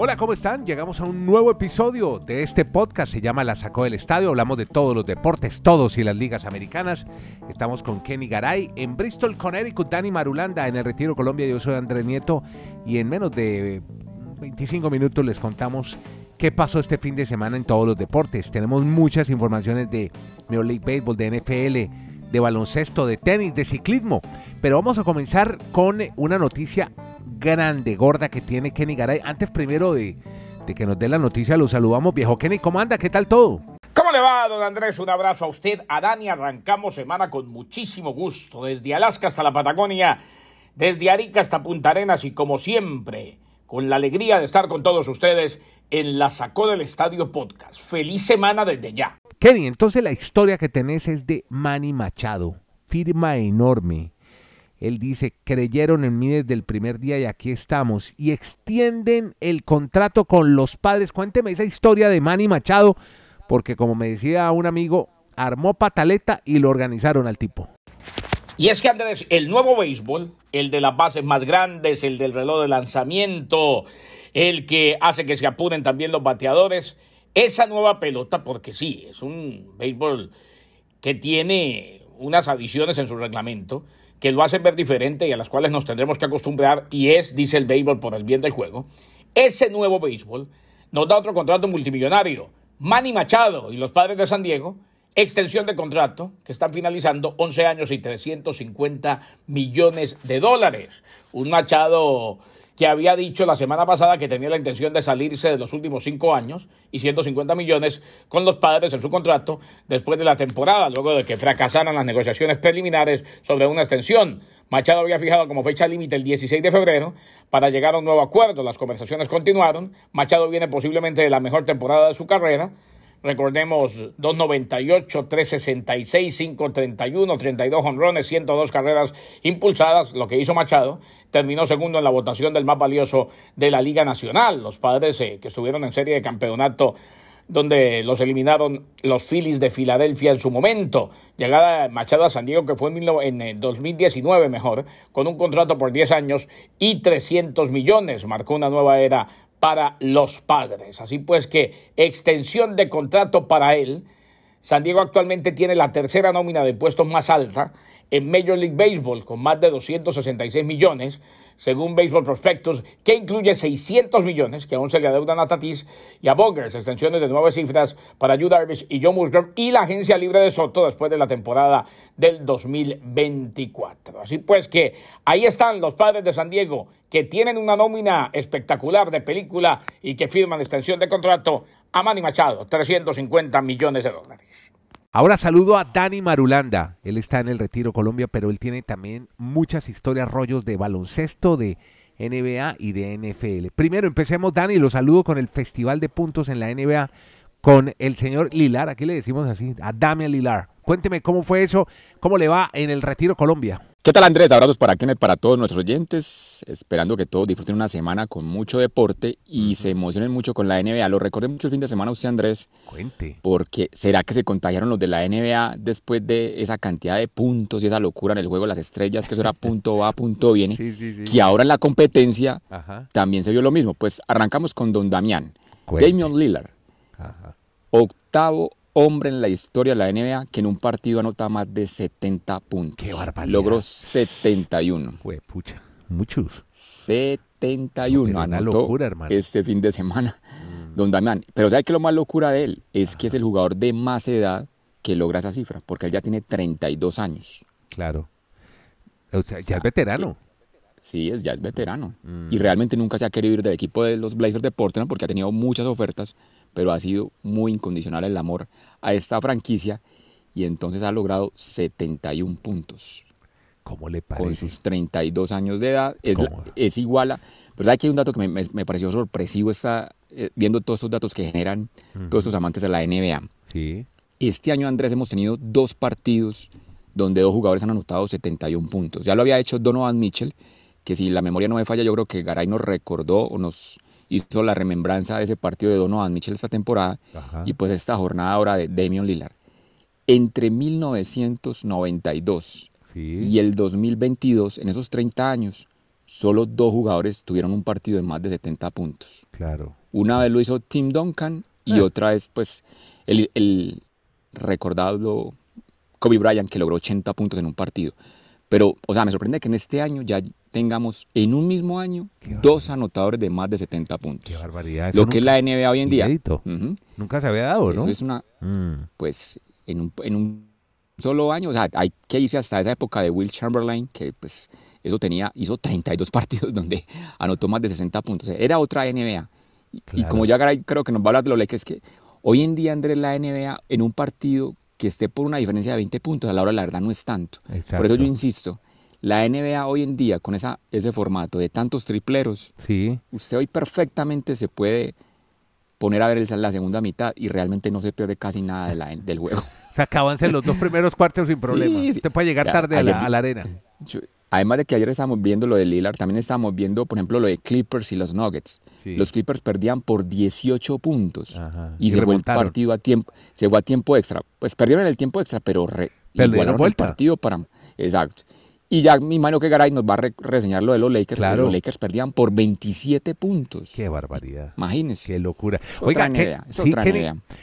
Hola, ¿cómo están? Llegamos a un nuevo episodio de este podcast. Se llama La Sacó del Estadio. Hablamos de todos los deportes, todos y las ligas americanas. Estamos con Kenny Garay en Bristol, Connecticut, Dani Marulanda en el Retiro Colombia. Yo soy Andrés Nieto y en menos de 25 minutos les contamos qué pasó este fin de semana en todos los deportes. Tenemos muchas informaciones de Major League Baseball, de NFL, de baloncesto, de tenis, de ciclismo. Pero vamos a comenzar con una noticia grande, gorda que tiene Kenny Garay. Antes primero de, de que nos dé la noticia, lo saludamos. Viejo Kenny, ¿cómo anda? ¿Qué tal todo? ¿Cómo le va, don Andrés? Un abrazo a usted, a Dani. Arrancamos semana con muchísimo gusto, desde Alaska hasta la Patagonia, desde Arica hasta Punta Arenas y como siempre, con la alegría de estar con todos ustedes en la Sacó del Estadio Podcast. Feliz semana desde ya. Kenny, entonces la historia que tenés es de Manny Machado, firma enorme él dice, creyeron en mí desde el primer día y aquí estamos. Y extienden el contrato con los padres. Cuénteme esa historia de Manny Machado, porque como me decía un amigo, armó pataleta y lo organizaron al tipo. Y es que Andrés, el nuevo béisbol, el de las bases más grandes, el del reloj de lanzamiento, el que hace que se apuren también los bateadores, esa nueva pelota, porque sí, es un béisbol que tiene unas adiciones en su reglamento, que lo hacen ver diferente y a las cuales nos tendremos que acostumbrar, y es, dice el béisbol, por el bien del juego, ese nuevo béisbol nos da otro contrato multimillonario. Manny Machado y los padres de San Diego, extensión de contrato que están finalizando 11 años y 350 millones de dólares. Un Machado que había dicho la semana pasada que tenía la intención de salirse de los últimos cinco años y 150 millones con los padres en su contrato después de la temporada, luego de que fracasaran las negociaciones preliminares sobre una extensión. Machado había fijado como fecha límite el 16 de febrero para llegar a un nuevo acuerdo. Las conversaciones continuaron. Machado viene posiblemente de la mejor temporada de su carrera. Recordemos 298, 366, 531, 32 honrones, 102 carreras impulsadas, lo que hizo Machado. Terminó segundo en la votación del más valioso de la Liga Nacional. Los padres eh, que estuvieron en serie de campeonato donde los eliminaron los Phillies de Filadelfia en su momento. Llegada Machado a San Diego, que fue en, en 2019 eh, mejor, con un contrato por 10 años y 300 millones. Marcó una nueva era para los padres. Así pues que extensión de contrato para él. San Diego actualmente tiene la tercera nómina de puestos más alta en Major League Baseball con más de 266 millones según Baseball Prospectus, que incluye 600 millones que aún se le adeudan a Tatis y a Bogers, extensiones de nueve cifras para Yu Darvish y Joe Musgrove y la agencia libre de Soto después de la temporada del 2024. Así pues que ahí están los padres de San Diego que tienen una nómina espectacular de película y que firman extensión de contrato a Manny Machado, 350 millones de dólares. Ahora saludo a Dani Marulanda. Él está en el Retiro Colombia, pero él tiene también muchas historias, rollos de baloncesto, de NBA y de NFL. Primero empecemos, Dani, lo saludo con el Festival de Puntos en la NBA con el señor Lilar, aquí le decimos así, a Damian Lilar. Cuénteme cómo fue eso, cómo le va en el Retiro Colombia. ¿Qué tal Andrés? Abrazos para Kenneth, para todos nuestros oyentes, esperando que todos disfruten una semana con mucho deporte y se emocionen mucho con la NBA. Lo recordé mucho el fin de semana usted Andrés. Cuente. Porque será que se contagiaron los de la NBA después de esa cantidad de puntos y esa locura en el juego de las estrellas, que eso era punto va, punto viene, sí, sí, sí. que ahora en la competencia también se vio lo mismo. Pues arrancamos con Don Damián, Damian Lillard, octavo hombre en la historia de la NBA que en un partido anota más de 70 puntos. ¡Qué barbaridad! Logró 71. Fue pucha, muchos. 71 no, anotó locura, hermano. este fin de semana, mm. don Damián. Pero ¿sabe qué lo más locura de él? Es que es el jugador de más edad que logra esa cifra, porque él ya tiene 32 años. Claro. O sea, ya es veterano. Sí, es, ya es veterano. Mm. Y realmente nunca se ha querido ir del equipo de los Blazers de Portland porque ha tenido muchas ofertas pero ha sido muy incondicional el amor a esta franquicia y entonces ha logrado 71 puntos. ¿Cómo le parece? Con sus 32 años de edad, es, es igual a... Pero hay que un dato que me, pareció sorpresivo, está, eh, viendo todos estos datos que generan todos estos amantes de la NBA. Sí. Este año, Andrés, hemos tenido dos partidos donde dos jugadores han anotado 71 puntos. Ya lo había hecho Donovan Mitchell, que si la memoria no me falla, yo creo que Garay nos recordó o nos hizo la remembranza de ese partido de Donovan Mitchell esta temporada y pues esta jornada ahora de Damian Lillard. Entre 1992 y el 2022, en esos 30 años, solo dos jugadores tuvieron un partido de más de 70 puntos. Claro. Una vez lo hizo Tim Duncan y ah. otra vez, pues, el, el recordado Kobe Bryant que logró 80 puntos en un partido. Pero, o sea, me sorprende que en este año ya tengamos en un mismo año dos anotadores de más de 70 puntos. Qué barbaridad. Lo que es la NBA hoy en día. Nunca se había dado, ¿no? Eso es una, mm. pues, en un, en un, solo año, o sea, hay que irse hasta esa época de Will Chamberlain, que pues eso tenía, hizo 32 partidos donde anotó más de 60 puntos. Era otra NBA. Y como ya creo que nos va a hablar de los Lakers, que hoy en día, Andrés, la NBA en un partido que esté por una diferencia de 20 puntos, a la hora la verdad no es tanto. Por eso yo insisto, la NBA hoy en día, con esa, ese formato de tantos tripleros, sí. usted hoy perfectamente se puede poner a ver la segunda mitad y realmente no se pierde casi nada de la, del juego. Se acaban los dos primeros cuartos sin problema. Usted puede llegar tarde a, la, arena. además de que ayer estábamos viendo lo de Lillard, también estábamos viendo, por ejemplo, lo de Clippers y los Nuggets. Los Clippers perdían por 18 puntos y, se fue el partido a tiempo, se fue a tiempo extra. Pues perdieron el tiempo extra, pero, re, igualaron el partido para... Exacto. Y ya mi mano que Garay nos va a reseñar lo de los Lakers. Claro. Los Lakers perdían por 27 puntos. Qué barbaridad. Imagínese. Qué locura. Oiga,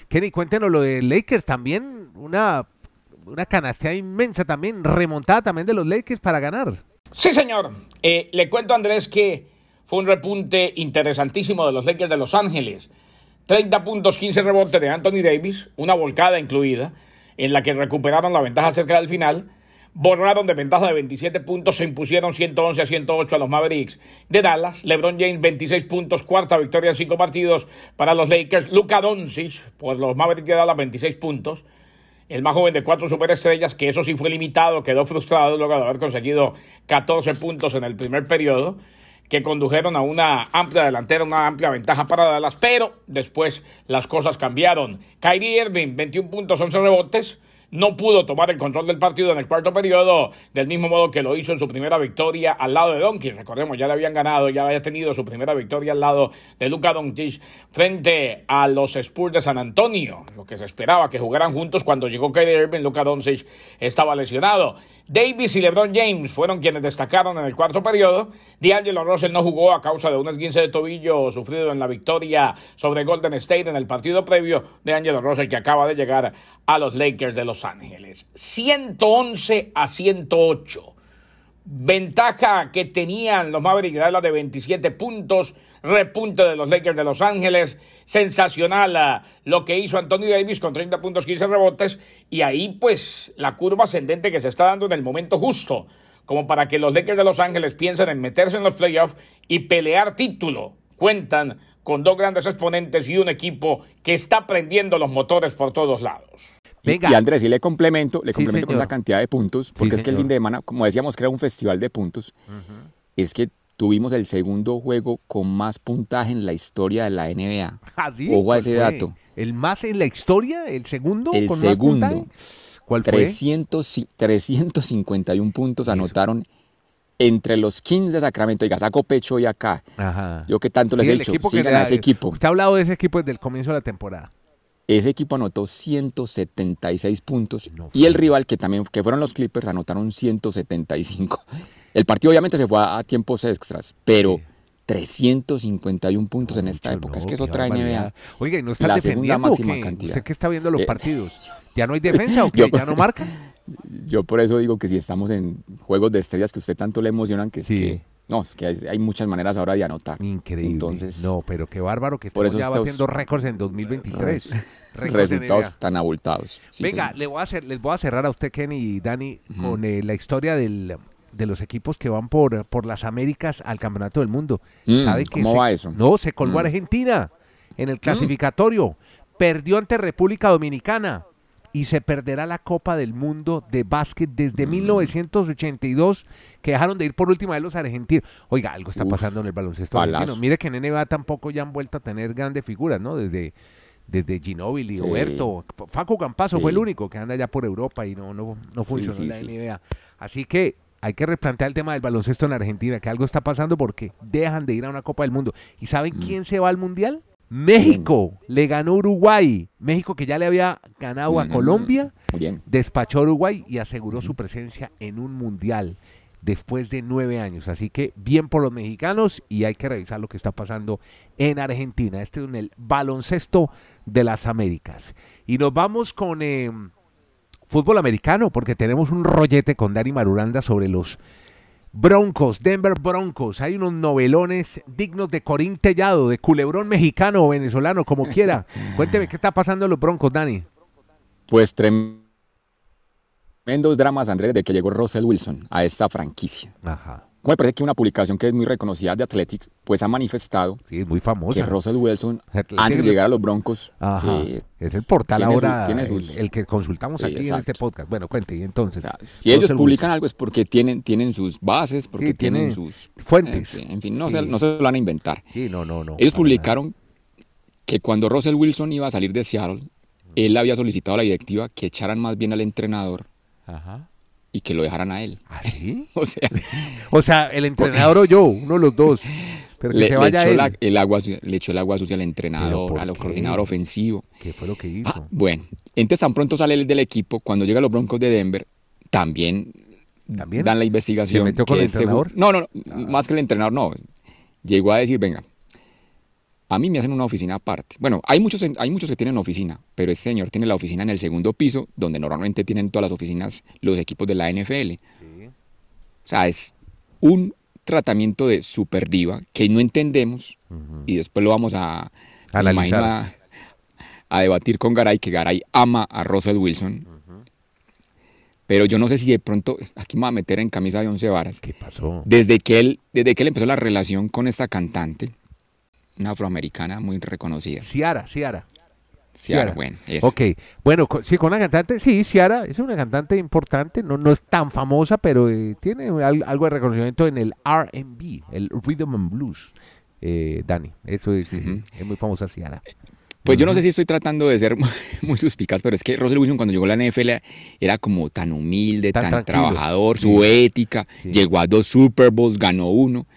Kenny, cuéntenos lo de Lakers también. Una, una canasta inmensa también, remontada también de los Lakers para ganar. Sí, señor. Eh, le cuento, Andrés, que fue un repunte interesantísimo de los Lakers de Los Ángeles. 30 puntos, 15 rebotes de Anthony Davis, una volcada incluida, en la que recuperaron la ventaja cerca del final borraron de ventaja de 27 puntos, se impusieron 111 a 108 a los Mavericks de Dallas. LeBron James 26 puntos, cuarta victoria en cinco partidos para los Lakers. Luka Doncic, pues los Mavericks de Dallas 26 puntos. El más joven de cuatro superestrellas, que eso sí fue limitado, quedó frustrado luego de haber conseguido 14 puntos en el primer periodo, que condujeron a una amplia delantera, una amplia ventaja para Dallas, pero después las cosas cambiaron. Kyrie Irving, 21 puntos, 11 rebotes no pudo tomar el control del partido en el cuarto periodo, del mismo modo que lo hizo en su primera victoria al lado de Doncic. Recordemos, ya le habían ganado, ya había tenido su primera victoria al lado de Luka Doncic frente a los Spurs de San Antonio. Lo que se esperaba que jugaran juntos cuando llegó Kyrie Irving, Luka Doncic estaba lesionado. Davis y LeBron James fueron quienes destacaron en el cuarto periodo. D'Angelo Russell no jugó a causa de un esguince de tobillo sufrido en la victoria sobre Golden State en el partido previo. de D'Angelo Russell que acaba de llegar a los Lakers de Los Ángeles. 111 a 108. Ventaja que tenían los Mavericks de de 27 puntos. Repunte de los Lakers de Los Ángeles. Sensacional ah, lo que hizo Anthony Davis con 30 puntos, 15 rebotes. Y ahí, pues, la curva ascendente que se está dando en el momento justo. Como para que los Lakers de Los Ángeles piensen en meterse en los playoffs y pelear título. Cuentan con dos grandes exponentes y un equipo que está prendiendo los motores por todos lados. Y, Andrés, y le complemento, le complemento con esa cantidad de puntos, porque es que el fin de semana, como decíamos, que era un festival de puntos, es que tuvimos el segundo juego con más puntaje en la historia de la NBA. Ah, Ojo a ese dato. ¿El más en la historia? ¿El segundo? El segundo. ¿Cuál fue? 300, 351 puntos anotaron entre los Kings de Sacramento. y saco pecho hoy acá. Yo que tanto les he dicho, sigan a ese equipo. Usted ha hablado de ese equipo desde el comienzo de la temporada. Ese equipo anotó 176 puntos y el rival, que también que fueron los Clippers, anotaron 175. El partido obviamente se fue a, tiempos extras, pero 351 puntos en esta época. es que es otra NBA. Oiga, ¿y no está la segunda máxima cantidad. ¿Usted qué está viendo los eh, partidos? ¿Ya no hay defensa o qué? ¿Ya no marca? Yo por eso digo que si estamos en juegos de estrellas que usted tanto le emocionan, que, sí. que no, es que hay, muchas maneras ahora de anotar. Increíble. Entonces, no, pero qué bárbaro que estamos ya batiendo récords en 2023. resultados tan abultados. Venga, le voy a hacer, les voy a cerrar a usted, Kenny y Dani, con eh, la historia del, de los equipos que van por, por las Américas al Campeonato del Mundo. Mm, ¿Sabe ¿Cómo va eso? No, se colgó mm. Argentina en el mm. clasificatorio. Perdió ante República Dominicana y se perderá la Copa del Mundo de básquet desde 1982 mm. que dejaron de ir por última vez los argentinos. Oiga, algo está pasando en el baloncesto argentino. Mire que en NBA tampoco ya han vuelto a tener grandes figuras, ¿no? Desde desde Ginóbili, Roberto, Faco Campazo fue el único que anda ya por Europa y no no no funcionó en la NBA. Así que hay que replantear el tema del baloncesto en Argentina, que algo está pasando porque dejan de ir a una Copa del Mundo. ¿Y saben mm. quién se va al Mundial? México le ganó Uruguay. México que ya le había ganado a Colombia, despachó a Uruguay y aseguró su presencia en un mundial. después de nueve años. Así que bien por los mexicanos y hay que revisar lo que está pasando en Argentina. Este es el baloncesto de las Américas. Y nos vamos con eh, fútbol americano porque tenemos un rollete con Dani Marulanda sobre los Broncos, Denver Broncos. Hay unos novelones dignos de Corín Tellado, de culebrón mexicano o venezolano, como quiera. Cuénteme qué está pasando en los Broncos, Dani. Pues tremendos dramas, Andrés, de que llegó Russell Wilson a esta franquicia. Ajá. Como me parece que una publicación que es muy reconocida de Athletic, pues ha manifestado sí, muy famosa. que Russell Wilson, antes de llegar a los Broncos, es el portal ahora el, que consultamos aquí en este podcast. Bueno, cuente, y entonces. si ellos publican algo es porque tienen, tienen sus bases, porque tienen sus fuentes. en fin, no, se, no se lo van a inventar. Sí, no, no, no. Ellos publicaron que cuando Russell Wilson iba a salir de Seattle, él había solicitado a la directiva que echaran más bien al entrenador. Ajá y que lo dejaran a él. ¿Ah, sí? o, sea, o sea, el entrenador o yo, uno de los dos. Pero que le, se vaya echó él. el agua, le echó el agua sucia al entrenador, al coordinador ofensivo. ¿Qué fue lo que hizo? Ah, bueno, entonces tan pronto sale el del equipo, cuando llega a los Broncos de Denver, también, dan la investigación. ¿Se metió con el este entrenador? no, no, no más que el entrenador, no. Llegó a decir, venga, a mí me hacen una oficina aparte. Bueno, hay muchos, hay muchos que tienen oficina, pero este señor tiene la oficina en el segundo piso, donde normalmente tienen todas las oficinas los equipos de la NFL. O sea, es un tratamiento de super diva que no entendemos y después lo vamos a, a, a, debatir con Garay, que Garay ama a Russell Wilson. Pero yo no sé si de pronto, aquí me voy a meter en camisa de once varas. ¿Qué pasó? Desde que él, desde que él empezó la relación con esta cantante, una afroamericana muy reconocida. Ciara, Ciara. Ciara, bueno. Ok, bueno, sí, con una cantante, sí, Ciara es una cantante importante, no, no es tan famosa, pero eh, tiene algo de reconocimiento en el RB, el Rhythm and Blues, eh, Dani. Eso es, es muy famosa Ciara. Pues yo no sé si estoy tratando de ser muy suspicaz, pero es que Russell Wilson cuando llegó a la NFL era como tan humilde, tan, trabajador, su ética, llegó a dos Super Bowls, ganó uno,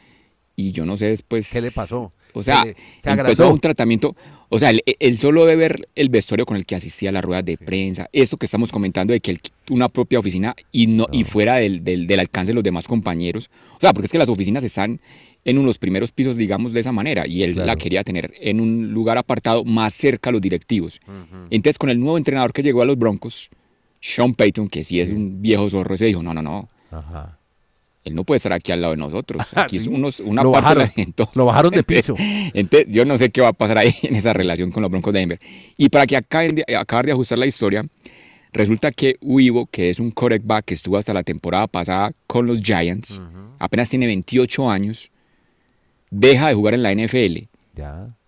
y yo no sé después... ¿Qué le pasó? O sea, empezó un tratamiento, o sea, él, solo debe ver el vestuario con el que asistía a las ruedas de prensa, esto que estamos comentando de que él una propia oficina y no y fuera del, del, alcance de los demás compañeros, o sea, porque es que las oficinas están en unos primeros pisos, digamos, de esa manera, y él la quería tener en un lugar apartado más cerca a los directivos. Entonces, con el nuevo entrenador que llegó a los Broncos, Sean Payton, que sí es un viejo zorro, se dijo, no, no, no. Ajá él no puede estar aquí al lado de nosotros. Aquí es unos, una lo parte bajaron, Lo bajaron de piso. Entonces, yo no sé qué va a pasar ahí en esa relación con los Broncos de Denver. Y para que acaben de, acabar de ajustar la historia, resulta que Uivo, que es un quarterback que estuvo hasta la temporada pasada con los Giants, apenas tiene 28 años, deja de jugar en la NFL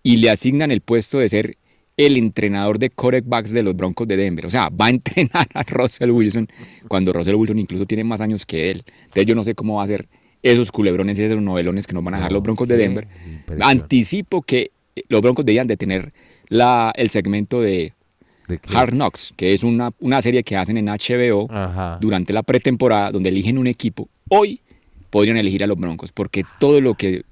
y le asignan el puesto de ser el entrenador de quarterbacks de los Broncos de Denver. O sea, va a entrenar a Russell Wilson cuando Russell Wilson incluso tiene más años que él. Entonces yo no sé cómo va a ser esos culebrones y esos novelones que nos van a dejar los Broncos de Denver. Anticipo que los Broncos debían de tener la, el segmento de, Hard Knocks, que es una, una, serie que hacen en HBO durante la pretemporada, donde eligen un equipo. Hoy podrían elegir a los Broncos, porque todo lo que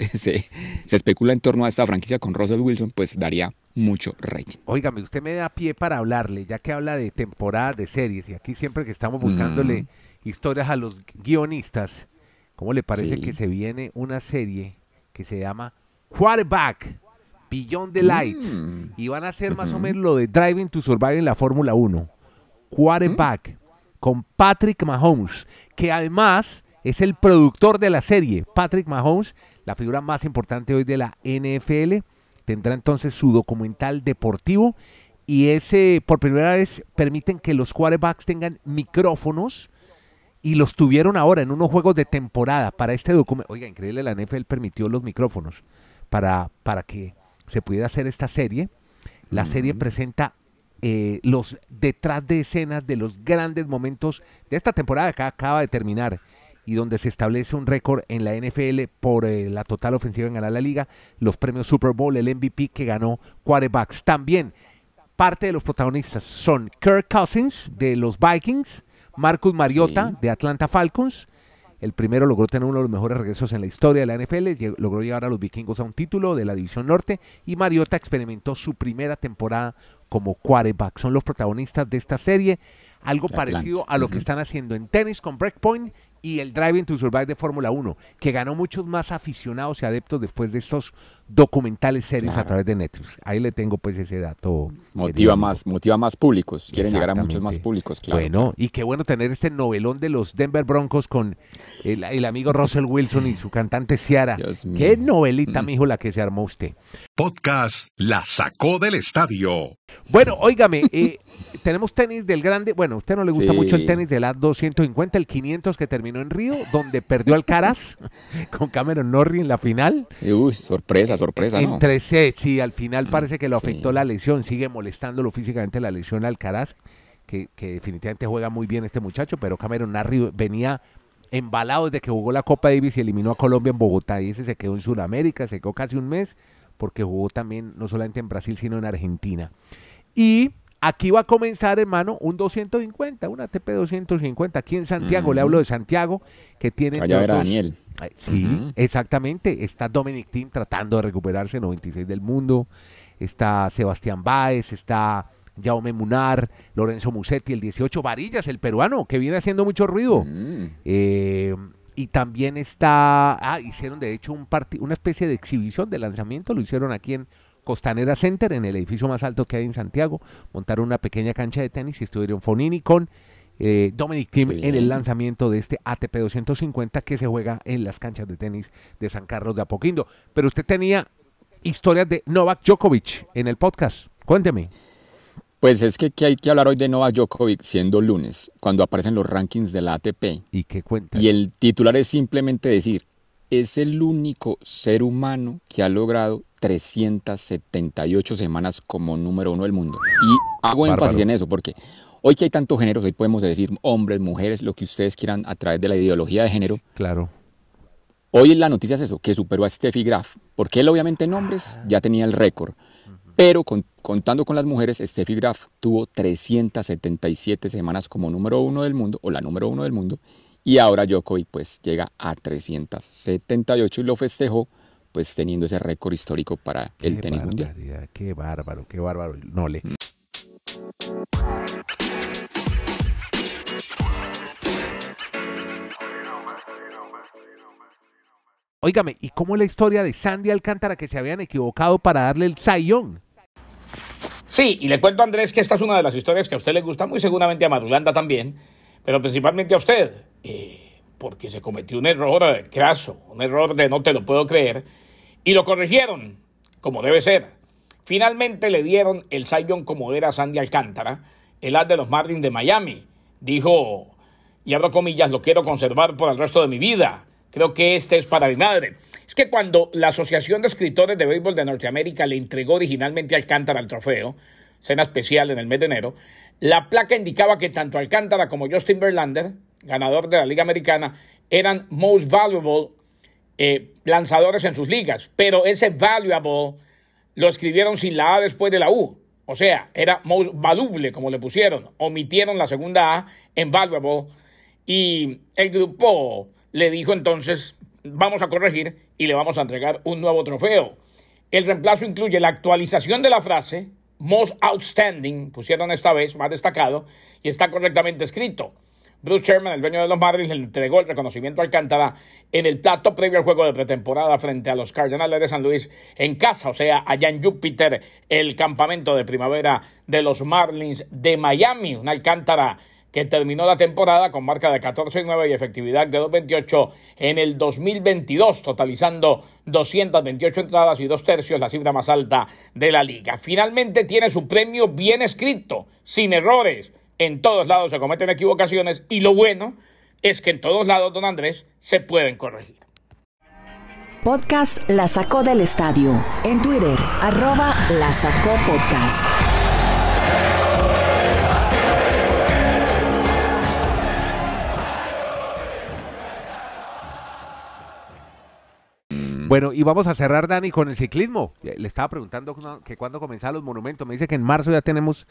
se, se especula en torno a esta franquicia con Russell Wilson, pues daría mucho rating. Óigame, usted me da pie para hablarle, ya que habla de temporadas de series, y aquí siempre que estamos buscándole mm. historias a los guionistas, ¿cómo le parece que se viene una serie que se llama Quarterback? Beyond the Lights. Mm. Y van a hacer más o menos lo de Driving to Survive en la Fórmula 1. Quarterback. Con Patrick Mahomes. Que además es el productor de la serie. Patrick Mahomes, la figura más importante hoy de la NFL tendrá entonces su documental deportivo y ese por primera vez permiten que los quarterbacks tengan micrófonos y los tuvieron ahora en unos juegos de temporada para este documento. Oiga, increíble, la NFL permitió los micrófonos para, para que se pudiera hacer esta serie. La serie presenta eh, los detrás de escenas de los grandes momentos de esta temporada que acaba de terminar y donde se establece un récord en la NFL por eh, la total ofensiva en ganar la liga, los premios Super Bowl, el MVP que ganó quarterbacks. También parte de los protagonistas son Kirk Cousins de los Vikings, Marcus Mariota de Atlanta Falcons. El primero logró tener uno de los mejores regresos en la historia de la NFL, logró llevar a los vikingos a un título de la División Norte y Mariota experimentó su primera temporada como quarterback. Son los protagonistas de esta serie, algo parecido a lo que están haciendo en tenis con Breakpoint y el Driving to Survive de Fórmula 1, que ganó muchos más aficionados y adeptos después de estos documentales series a través de Netflix. Ahí le tengo pues ese dato. Motiva más, motiva más públicos, quieren llegar a muchos más públicos, claro. Bueno, y qué bueno tener este novelón de los Denver Broncos con el, amigo Russell Wilson y su cantante Ciara. Qué novelita, mm. mijo, la que se armó usted. Podcast La Sacó del Estadio. Bueno, óigame, eh, tenemos tenis del grande, bueno, a usted no le gusta mucho el tenis de la 250, el 500 que terminó en Río, donde perdió Alcaraz con Cameron Norrie en la final. Uy, sorpresa, sorpresa, ¿no? Entre sets, sí, al final mm, parece que lo afectó la lesión, sigue molestándolo físicamente la lesión Alcaraz, que, definitivamente juega muy bien este muchacho, pero Cameron Norrie venía embalado desde que jugó la Copa Davis y eliminó a Colombia en Bogotá, y ese se quedó en Sudamérica, se quedó casi un mes, porque jugó también no solamente en Brasil, sino en Argentina. Y aquí va a comenzar, hermano, un 250, un ATP 250. Aquí en Santiago, le hablo de Santiago, que tiene. Allá era Daniel. Sí, exactamente. Está Dominic Thiem tratando de recuperarse, 96 del mundo. Está Sebastián Báez, está Jaume Munar, Lorenzo Musetti, el 18, Varillas, el peruano, que viene haciendo mucho ruido. Eh, y también está, ah, hicieron de hecho un una especie de exhibición de lanzamiento, lo hicieron aquí en Costanera Center, en el edificio más alto que hay en Santiago, montaron una pequeña cancha de tenis y estuvieron Fonini con eh, Dominic Thiem en el lanzamiento de este ATP 250 que se juega en las canchas de tenis de San Carlos de Apoquindo. Pero usted tenía historias de Novak Djokovic en el podcast. Cuénteme. Pues es que, hay que hablar hoy de Novak Djokovic siendo lunes, cuando aparecen los rankings de la ATP. ¿Y qué cuenta? Y el titular es simplemente decir, es el único ser humano que ha logrado 378 semanas como número uno del mundo. Y hago énfasis en eso porque hoy que hay tantos géneros, hoy podemos decir hombres, mujeres, lo que ustedes quieran a través de la ideología de género. Claro. Hoy la noticia es eso, que superó a Steffi Graf, porque él obviamente en hombres ya tenía el récord, pero contando con las mujeres, Steffi Graf tuvo 377 semanas como número uno del mundo, o la número uno del mundo, y ahora Djokovic pues llega a 378 y lo festejó pues teniendo ese récord histórico para el tenis mundial. Qué bárbaro, qué bárbaro. No le. Mm. Óigame, ¿y cómo es la historia de Sandy Alcántara que se habían equivocado para darle el sayón? Sí, y le cuento a Andrés que esta es una de las historias que a usted le gusta, muy seguramente a Madulanda también, pero principalmente a usted. Eh, porque se cometió un error craso, un error de no te lo puedo creer, y lo corrigieron, como debe ser. Finalmente le dieron el Sion como era Sandy Alcántara, el as de los Marlins de Miami. Dijo, y abro comillas, lo quiero conservar por el resto de mi vida. Creo que este es para mi madre. Es que cuando la Asociación de Escritores de Béisbol de Norteamérica le entregó originalmente a Alcántara el trofeo, cena especial en el mes de enero, la placa indicaba que tanto Alcántara como Justin Verlander ganador de la Liga Americana, eran most valuable eh, lanzadores en sus ligas, pero ese valuable lo escribieron sin la A después de la U. O sea, era most valuable, como le pusieron. Omitieron la segunda A en valuable y el grupo le dijo entonces, vamos a corregir y le vamos a entregar un nuevo trofeo. El reemplazo incluye la actualización de la frase, most outstanding, pusieron esta vez, más destacado, y está correctamente escrito. Bruce Sherman, el dueño de los Marlins, le entregó el reconocimiento a Alcántara en el plato previo al juego de pretemporada frente a los Cardenales de San Luis en casa, o sea, allá en Júpiter, el campamento de primavera de los Marlins de Miami. Un Alcántara que terminó la temporada con marca de 14-9 y efectividad de 2.28 en el 2022, totalizando 228 entradas y dos tercios, la cifra más alta de la liga. Finalmente tiene su premio bien escrito, sin errores en todos lados se cometen equivocaciones y lo bueno es que en todos lados, don Andrés, se pueden corregir. Podcast La Sacó del Estadio. En Twitter, arroba La Sacó Podcast. Bueno, y vamos a cerrar, Dani, con el ciclismo. Le estaba preguntando que cuándo comenzaban los monumentos. Me dice que en marzo ya tenemos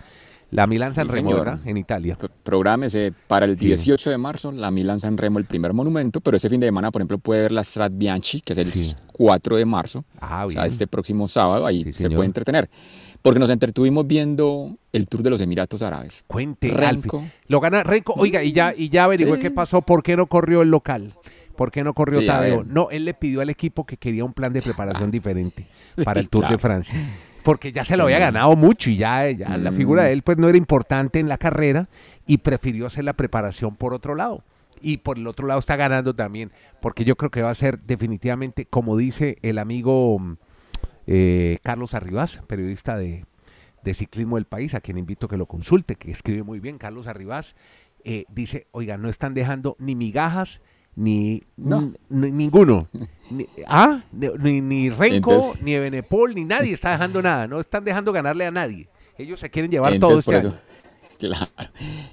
la Milán San Remo, ¿verdad? En Italia. Prográmese para el 18 de marzo la Milán San Remo, el primer monumento, pero ese fin de semana, por ejemplo, puede ver la Strat Bianchi, que es el 4 de marzo. Ah, O sea, este próximo sábado, ahí se puede entretener. Porque nos entretuvimos viendo el Tour de los Emiratos Árabes. Cuente, Renko. Lo gana Renko. Oiga, y ya, y ya averigüé qué pasó, por qué no corrió el local. ¿Por qué no corrió Tadeo? No, él le pidió al equipo que quería un plan de preparación diferente para el Tour de Francia. Porque ya se lo había ganado mucho y ya, la figura de mm. él pues no era importante en la carrera y prefirió hacer la preparación por otro lado. Y por el otro lado está ganando también, porque yo creo que va a ser definitivamente, como dice el amigo eh, Carlos Arribas, periodista de, ciclismo del país, a quien invito a que lo consulte, que escribe muy bien, Carlos Arribas, eh, dice, oiga, no están dejando ni migajas ni, ninguno. Ni, ah, ni, ni Renko, ni Benepol, ni nadie está dejando nada. No están dejando ganarle a nadie. Ellos se quieren llevar todo este año. Claro.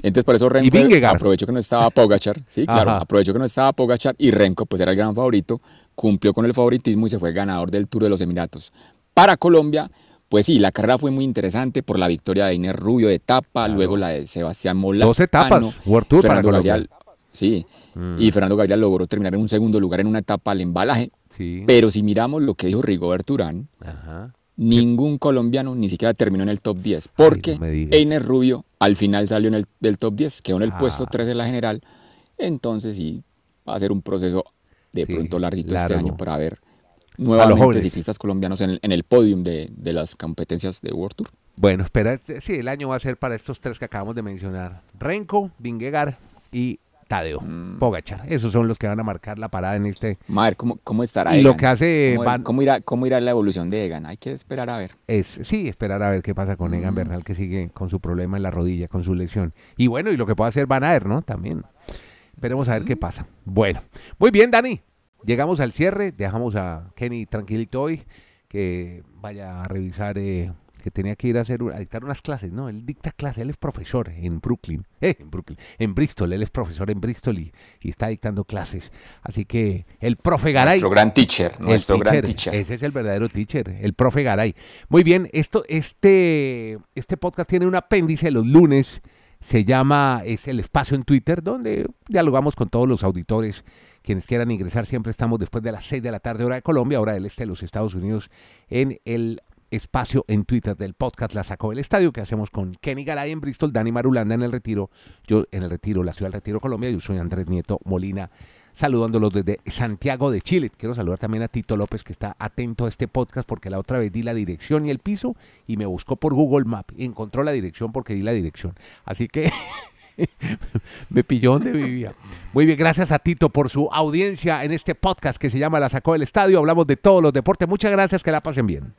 Entonces por eso Renko aprovechó que no estaba Pogachar, sí, claro, aprovechó que no estaba Pogachar y Renko pues era el gran favorito, cumplió con el favoritismo y se fue ganador del Tour de los Emiratos. Para Colombia, pues sí, la carrera fue muy interesante por la victoria de Inés Rubio de etapa, luego la de Sebastián Mola. Dos etapas, World Tour para Colombia. Sí, mm. y Fernando Gaviria logró terminar en un segundo lugar en una etapa al embalaje. Pero si miramos lo que dijo Rigobert Urán, ningún colombiano ni siquiera terminó en el top 10, porque Einer Rubio al final salió en el del top 10, quedó en el puesto 3 ah. de la general. Entonces sí, va a ser un proceso de pronto larguito este año para ver nuevamente ciclistas colombianos en el, en el podium de, de las competencias de World Tour. Bueno, espera, sí, el año va a ser para estos tres que acabamos de mencionar. Renko, Vingegaard y Tadeo, mm. Pogachar. Esos son los que van a marcar la parada en este. Madre, ¿cómo, cómo estará? Y lo que hace. ¿Cómo, irá, ¿Cómo irá la evolución de Egan? Hay que esperar a ver. Es, sí, esperar a ver qué pasa con Egan mm. Bernal, que sigue con su problema en la rodilla, con su lesión. Y bueno, y lo que puede hacer Van Aer, ¿no? También. Esperemos a ver qué mm. pasa. Bueno, muy bien, Dani. Llegamos al cierre. Dejamos a Kenny tranquilito hoy. Que vaya a revisar. Eh, que tenía que ir a hacer a dictar unas clases, no, él dicta clases, él es profesor en Brooklyn, eh, en Brooklyn, en Bristol, él es profesor en Bristol y, está dictando clases. Así que el profe Garay. Nuestro gran teacher, nuestro gran teacher. Ese es el verdadero teacher, el profe Garay. Muy bien, esto, este, este podcast tiene un apéndice los lunes, se llama, es el espacio en Twitter, donde dialogamos con todos los auditores quienes quieran ingresar, siempre estamos después de las 6 de la tarde, hora de Colombia, hora del este de los Estados Unidos, en el espacio en Twitter del podcast La Sacó del Estadio que hacemos con Kenny Garay en Bristol, Dani Marulanda en el Retiro, yo en el Retiro, la ciudad del Retiro, Colombia, yo soy Andrés Nieto Molina, saludándolos desde Santiago de Chile. Quiero saludar también a Tito López que está atento a este podcast porque la otra vez di la dirección y el piso y me buscó por Google Map y encontró la dirección porque di la dirección. Así que... me pilló donde vivía. Muy bien, gracias a Tito por su audiencia en este podcast que se llama La Sacó del Estadio. Hablamos de todos los deportes. Muchas gracias, que la pasen bien.